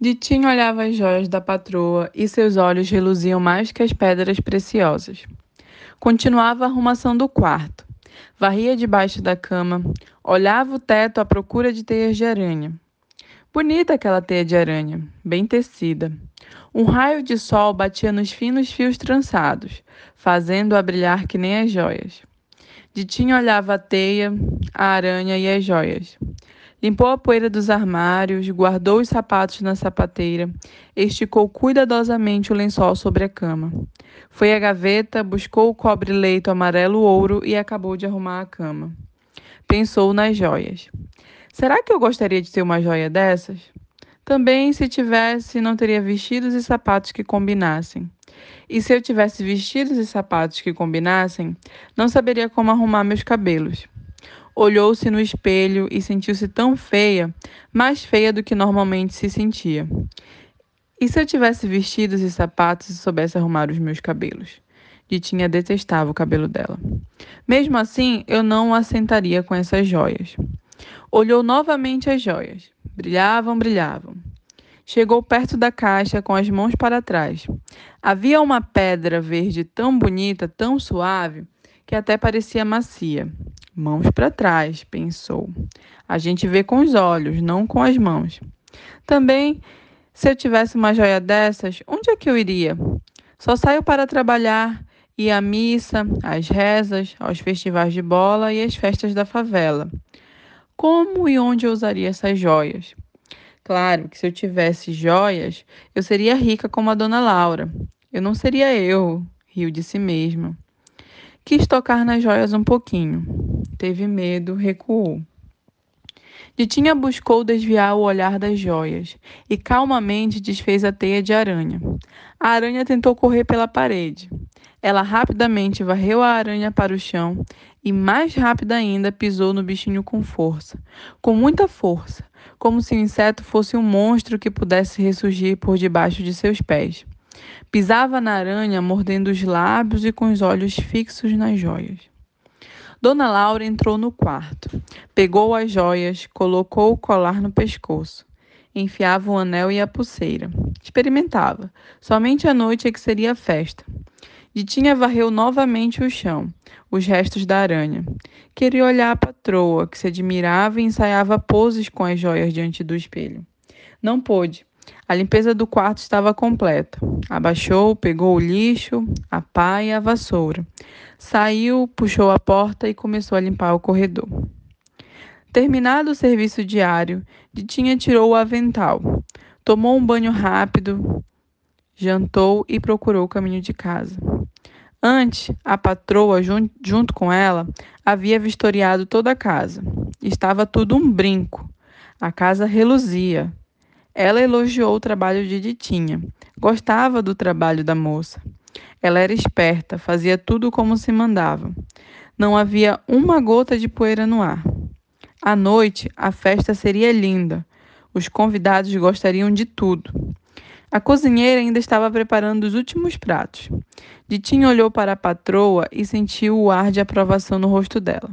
Ditinho olhava as joias da patroa e seus olhos reluziam mais que as pedras preciosas. Continuava a arrumação do quarto. Varria debaixo da cama, olhava o teto à procura de teias de aranha. Bonita aquela teia de aranha, bem tecida. Um raio de sol batia nos finos fios trançados, fazendo-a brilhar que nem as joias. Ditinho olhava a teia, a aranha e as joias. Limpou a poeira dos armários, guardou os sapatos na sapateira, esticou cuidadosamente o lençol sobre a cama. Foi à gaveta, buscou o cobre-leito amarelo-ouro e acabou de arrumar a cama. Pensou nas joias. Será que eu gostaria de ter uma joia dessas? Também, se tivesse, não teria vestidos e sapatos que combinassem. E se eu tivesse vestidos e sapatos que combinassem, não saberia como arrumar meus cabelos. Olhou-se no espelho e sentiu-se tão feia, mais feia do que normalmente se sentia. E se eu tivesse vestidos e sapatos e soubesse arrumar os meus cabelos? Ditinha detestava o cabelo dela. Mesmo assim, eu não assentaria com essas joias. Olhou novamente as joias. Brilhavam, brilhavam. Chegou perto da caixa com as mãos para trás. Havia uma pedra verde tão bonita, tão suave, que até parecia macia. Mãos para trás, pensou. A gente vê com os olhos, não com as mãos. Também, se eu tivesse uma joia dessas, onde é que eu iria? Só saio para trabalhar, ir à missa, às rezas, aos festivais de bola e às festas da favela. Como e onde eu usaria essas joias? Claro que se eu tivesse joias, eu seria rica como a dona Laura. Eu não seria eu, riu de si mesma. Quis tocar nas joias um pouquinho. Teve medo, recuou. Ditinha buscou desviar o olhar das joias e calmamente desfez a teia de aranha. A aranha tentou correr pela parede. Ela rapidamente varreu a aranha para o chão e, mais rápida ainda, pisou no bichinho com força, com muita força, como se o inseto fosse um monstro que pudesse ressurgir por debaixo de seus pés. Pisava na aranha, mordendo os lábios e com os olhos fixos nas joias. Dona Laura entrou no quarto, pegou as joias, colocou o colar no pescoço, enfiava o anel e a pulseira. Experimentava. Somente à noite é que seria a festa. Ditinha varreu novamente o chão, os restos da aranha. Queria olhar a patroa, que se admirava e ensaiava poses com as joias diante do espelho. Não pôde. A limpeza do quarto estava completa. Abaixou, pegou o lixo, a pá e a vassoura. Saiu, puxou a porta e começou a limpar o corredor. Terminado o serviço diário, Ditinha tirou o avental, tomou um banho rápido, jantou e procurou o caminho de casa. Antes, a patroa, jun junto com ela, havia vistoriado toda a casa. Estava tudo um brinco. A casa reluzia, ela elogiou o trabalho de Ditinha. Gostava do trabalho da moça. Ela era esperta, fazia tudo como se mandava. Não havia uma gota de poeira no ar. À noite, a festa seria linda. Os convidados gostariam de tudo. A cozinheira ainda estava preparando os últimos pratos. Ditinha olhou para a patroa e sentiu o ar de aprovação no rosto dela.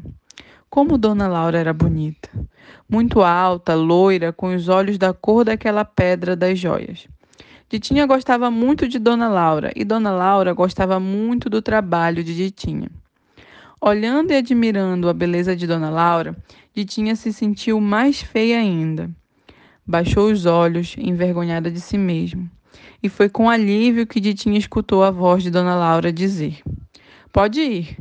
Como Dona Laura era bonita! Muito alta, loira, com os olhos da cor daquela pedra das joias. Ditinha gostava muito de Dona Laura e Dona Laura gostava muito do trabalho de Ditinha. Olhando e admirando a beleza de Dona Laura, Ditinha se sentiu mais feia ainda. Baixou os olhos, envergonhada de si mesma, e foi com alívio que Ditinha escutou a voz de Dona Laura dizer: Pode ir,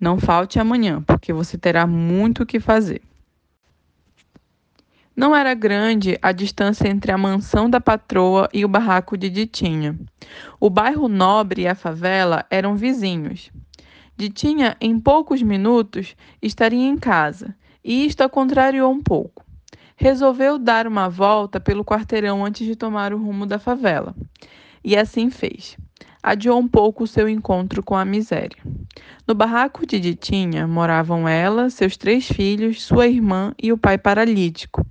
não falte amanhã, porque você terá muito o que fazer. Não era grande a distância entre a mansão da patroa e o barraco de Ditinha. O bairro nobre e a favela eram vizinhos. Ditinha, em poucos minutos, estaria em casa, e isto a contrariou um pouco. Resolveu dar uma volta pelo quarteirão antes de tomar o rumo da favela. E assim fez adiou um pouco o seu encontro com a miséria. No barraco de Ditinha moravam ela, seus três filhos, sua irmã e o pai paralítico.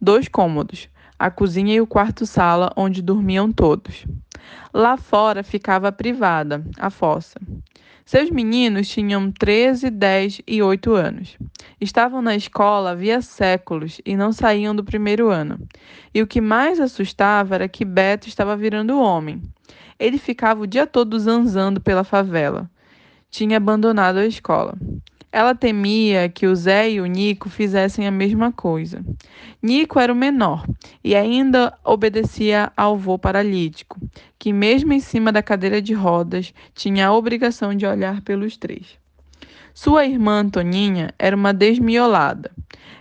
Dois cômodos, a cozinha e o quarto-sala onde dormiam todos. Lá fora ficava a privada, a fossa. Seus meninos tinham 13, 10 e 8 anos. Estavam na escola havia séculos e não saíam do primeiro ano. E o que mais assustava era que Beto estava virando homem. Ele ficava o dia todo zanzando pela favela. Tinha abandonado a escola. Ela temia que o Zé e o Nico fizessem a mesma coisa. Nico era o menor e ainda obedecia ao avô paralítico, que, mesmo em cima da cadeira de rodas, tinha a obrigação de olhar pelos três. Sua irmã Antoninha era uma desmiolada.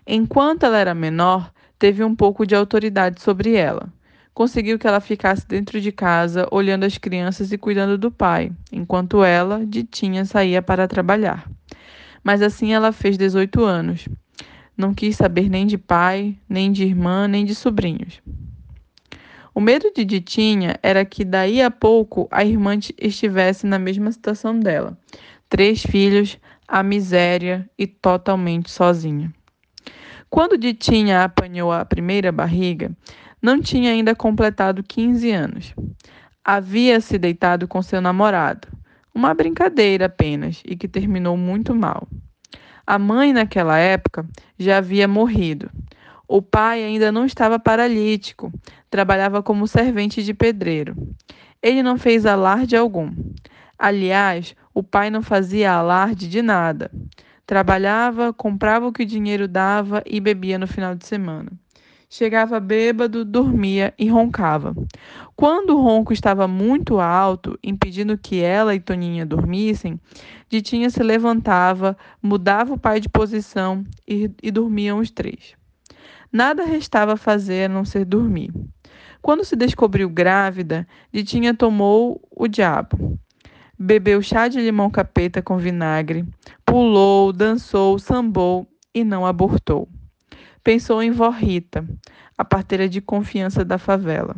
Enquanto ela era menor, teve um pouco de autoridade sobre ela. Conseguiu que ela ficasse dentro de casa, olhando as crianças e cuidando do pai, enquanto ela, Ditinha, saía para trabalhar mas assim ela fez 18 anos. Não quis saber nem de pai, nem de irmã, nem de sobrinhos. O medo de Ditinha era que daí a pouco a irmã estivesse na mesma situação dela. Três filhos, a miséria e totalmente sozinha. Quando Ditinha apanhou a primeira barriga, não tinha ainda completado 15 anos. Havia se deitado com seu namorado, uma brincadeira apenas e que terminou muito mal. A mãe, naquela época, já havia morrido. O pai ainda não estava paralítico, trabalhava como servente de pedreiro. Ele não fez alarde algum. Aliás, o pai não fazia alarde de nada. Trabalhava, comprava o que o dinheiro dava e bebia no final de semana. Chegava bêbado, dormia e roncava. Quando o ronco estava muito alto, impedindo que ela e Toninha dormissem, Ditinha se levantava, mudava o pai de posição e, e dormiam os três. Nada restava fazer a não ser dormir. Quando se descobriu grávida, Ditinha tomou o diabo. Bebeu chá de limão capeta com vinagre, pulou, dançou, sambou e não abortou. Pensou em Vó Rita, a parteira de confiança da favela.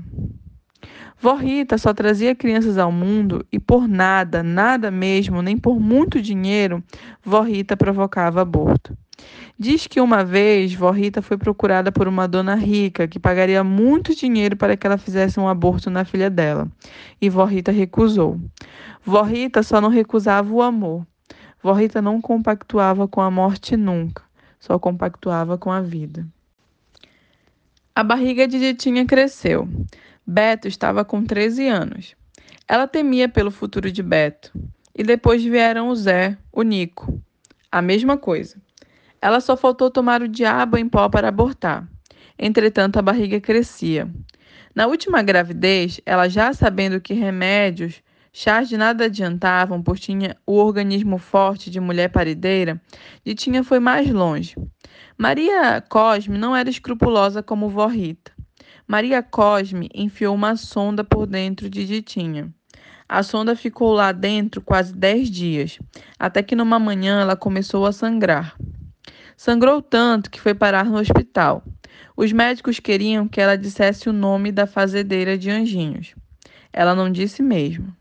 Vó Rita só trazia crianças ao mundo e por nada, nada mesmo, nem por muito dinheiro, Vó Rita provocava aborto. Diz que uma vez Vó Rita foi procurada por uma dona rica que pagaria muito dinheiro para que ela fizesse um aborto na filha dela. E Vó Rita recusou. Vó Rita só não recusava o amor. Vó Rita não compactuava com a morte nunca só compactuava com a vida. A barriga de Ditinha cresceu. Beto estava com 13 anos. Ela temia pelo futuro de Beto. E depois vieram o Zé, o Nico. A mesma coisa. Ela só faltou tomar o diabo em pó para abortar. Entretanto, a barriga crescia. Na última gravidez, ela já sabendo que remédios Chás de nada adiantavam, pois tinha o organismo forte de mulher parideira, e tinha foi mais longe. Maria Cosme não era escrupulosa como vó Rita. Maria Cosme enfiou uma sonda por dentro de Ditinha. A sonda ficou lá dentro quase dez dias, até que numa manhã ela começou a sangrar. Sangrou tanto que foi parar no hospital. Os médicos queriam que ela dissesse o nome da fazendeira de Anjinhos. Ela não disse mesmo.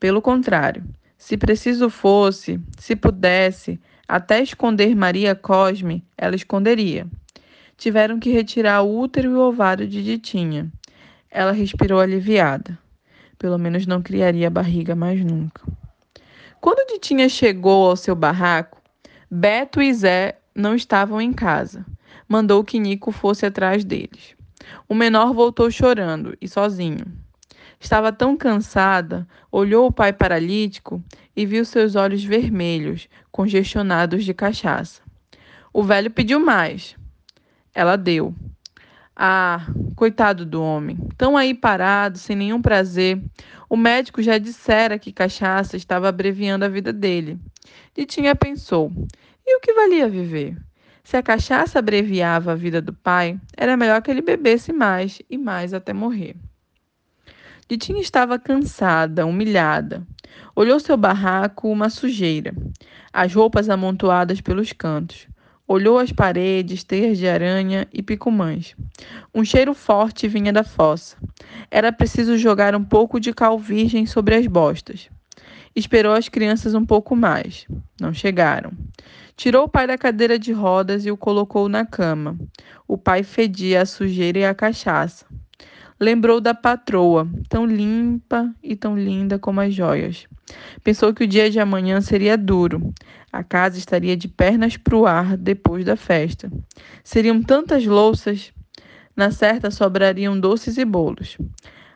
Pelo contrário, se preciso fosse, se pudesse, até esconder Maria Cosme, ela esconderia. Tiveram que retirar o útero e o ovário de Ditinha. Ela respirou aliviada. Pelo menos não criaria barriga mais nunca. Quando Ditinha chegou ao seu barraco, Beto e Zé não estavam em casa. Mandou que Nico fosse atrás deles. O menor voltou chorando e sozinho. Estava tão cansada, olhou o pai paralítico e viu seus olhos vermelhos, congestionados de cachaça. O velho pediu mais. Ela deu. Ah, coitado do homem, tão aí parado, sem nenhum prazer. O médico já dissera que cachaça estava abreviando a vida dele. Ditinha pensou: e o que valia viver? Se a cachaça abreviava a vida do pai, era melhor que ele bebesse mais e mais até morrer. Ditinha estava cansada, humilhada. Olhou seu barraco, uma sujeira, as roupas amontoadas pelos cantos. Olhou as paredes, teias de aranha e picumãs. Um cheiro forte vinha da fossa. Era preciso jogar um pouco de cal virgem sobre as bostas. Esperou as crianças um pouco mais. Não chegaram. Tirou o pai da cadeira de rodas e o colocou na cama. O pai fedia a sujeira e a cachaça. Lembrou da patroa, tão limpa e tão linda como as joias. Pensou que o dia de amanhã seria duro. A casa estaria de pernas para o ar depois da festa. Seriam tantas louças. Na certa sobrariam doces e bolos.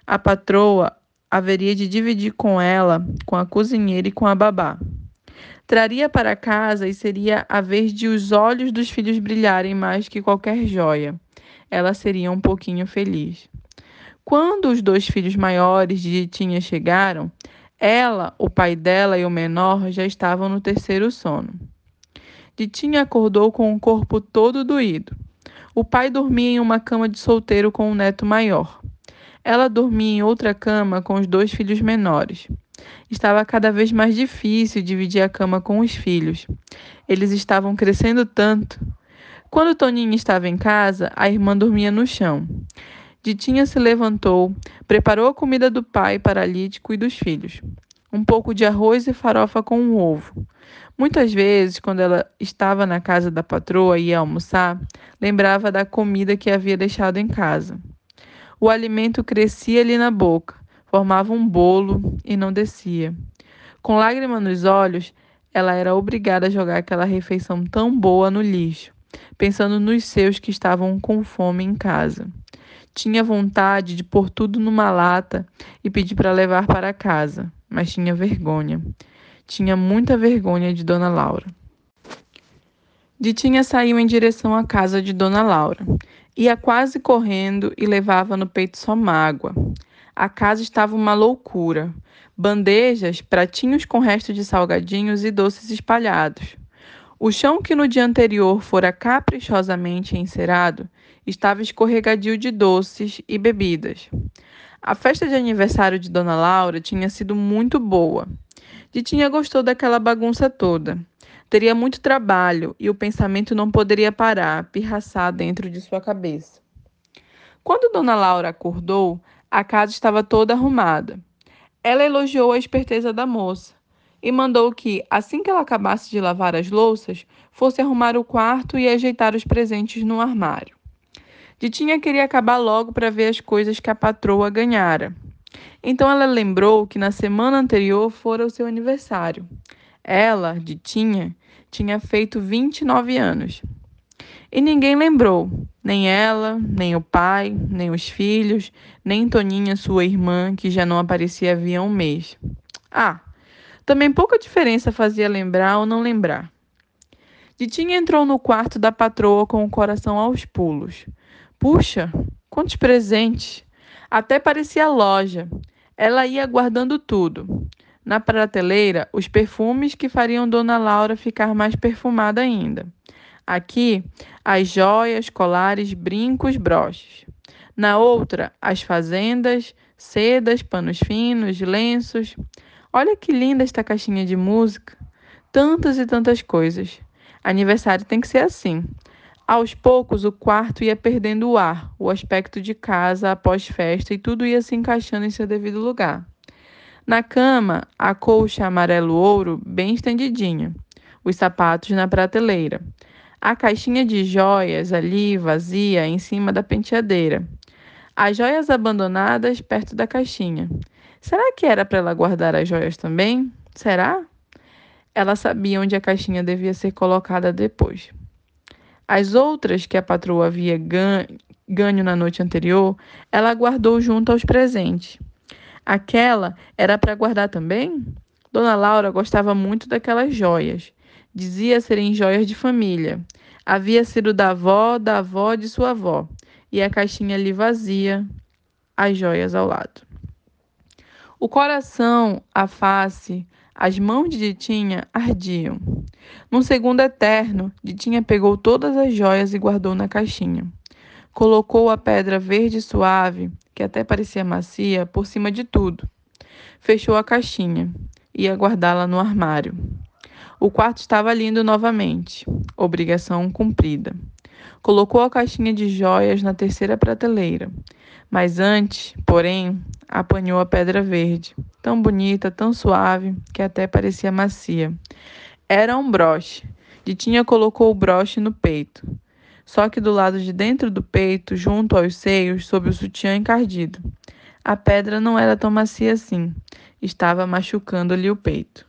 A patroa haveria de dividir com ela, com a cozinheira e com a babá. Traria para casa e seria a vez de os olhos dos filhos brilharem mais que qualquer joia. Ela seria um pouquinho feliz. Quando os dois filhos maiores de Ditinha chegaram, ela, o pai dela e o menor já estavam no terceiro sono. Ditinha acordou com o corpo todo doído. O pai dormia em uma cama de solteiro com o neto maior. Ela dormia em outra cama com os dois filhos menores. Estava cada vez mais difícil dividir a cama com os filhos. Eles estavam crescendo tanto. Quando Toninho estava em casa, a irmã dormia no chão. Ditinha se levantou, preparou a comida do pai paralítico e dos filhos. Um pouco de arroz e farofa com um ovo. Muitas vezes, quando ela estava na casa da patroa e ia almoçar, lembrava da comida que havia deixado em casa. O alimento crescia-lhe na boca, formava um bolo e não descia. Com lágrima nos olhos, ela era obrigada a jogar aquela refeição tão boa no lixo, pensando nos seus que estavam com fome em casa. Tinha vontade de pôr tudo numa lata e pedir para levar para casa, mas tinha vergonha. Tinha muita vergonha de Dona Laura. Ditinha saiu em direção à casa de Dona Laura. Ia quase correndo e levava no peito só mágoa. A casa estava uma loucura. Bandejas, pratinhos com resto de salgadinhos e doces espalhados. O chão que no dia anterior fora caprichosamente encerado estava escorregadio de doces e bebidas. A festa de aniversário de Dona Laura tinha sido muito boa. Ditinha gostou daquela bagunça toda. Teria muito trabalho e o pensamento não poderia parar, pirraçar dentro de sua cabeça. Quando Dona Laura acordou, a casa estava toda arrumada. Ela elogiou a esperteza da moça e mandou que, assim que ela acabasse de lavar as louças, fosse arrumar o quarto e ajeitar os presentes no armário. Ditinha queria acabar logo para ver as coisas que a patroa ganhara. Então ela lembrou que na semana anterior fora o seu aniversário. Ela, Ditinha, tinha feito 29 anos. E ninguém lembrou, nem ela, nem o pai, nem os filhos, nem Toninha, sua irmã, que já não aparecia havia um mês. Ah, também pouca diferença fazia lembrar ou não lembrar. Ditinha entrou no quarto da patroa com o coração aos pulos. Puxa, quantos presentes! Até parecia loja. Ela ia guardando tudo. Na prateleira, os perfumes que fariam Dona Laura ficar mais perfumada ainda. Aqui, as joias, colares, brincos, broches. Na outra, as fazendas, sedas, panos finos, lenços. Olha que linda esta caixinha de música. Tantas e tantas coisas. Aniversário tem que ser assim. Aos poucos, o quarto ia perdendo o ar, o aspecto de casa após festa e tudo ia se encaixando em seu devido lugar. Na cama, a colcha amarelo-ouro bem estendidinha, os sapatos na prateleira, a caixinha de joias ali vazia em cima da penteadeira, as joias abandonadas perto da caixinha Será que era para ela guardar as joias também? Será? Ela sabia onde a caixinha devia ser colocada depois. As outras que a patroa havia ganho na noite anterior, ela guardou junto aos presentes. Aquela era para guardar também? Dona Laura gostava muito daquelas joias. Dizia serem joias de família. Havia sido da avó, da avó de sua avó. E a caixinha ali vazia, as joias ao lado. O coração, a face, as mãos de Ditinha ardiam. Num segundo eterno, Ditinha pegou todas as joias e guardou na caixinha. Colocou a pedra verde suave, que até parecia macia, por cima de tudo. Fechou a caixinha. Ia guardá-la no armário. O quarto estava lindo novamente. Obrigação cumprida. Colocou a caixinha de joias na terceira prateleira. Mas antes, porém, apanhou a pedra verde, tão bonita, tão suave, que até parecia macia. Era um broche. Ditinha colocou o broche no peito. só que do lado de dentro do peito, junto aos seios, sob o sutiã encardido. A pedra não era tão macia assim, estava machucando-lhe o peito.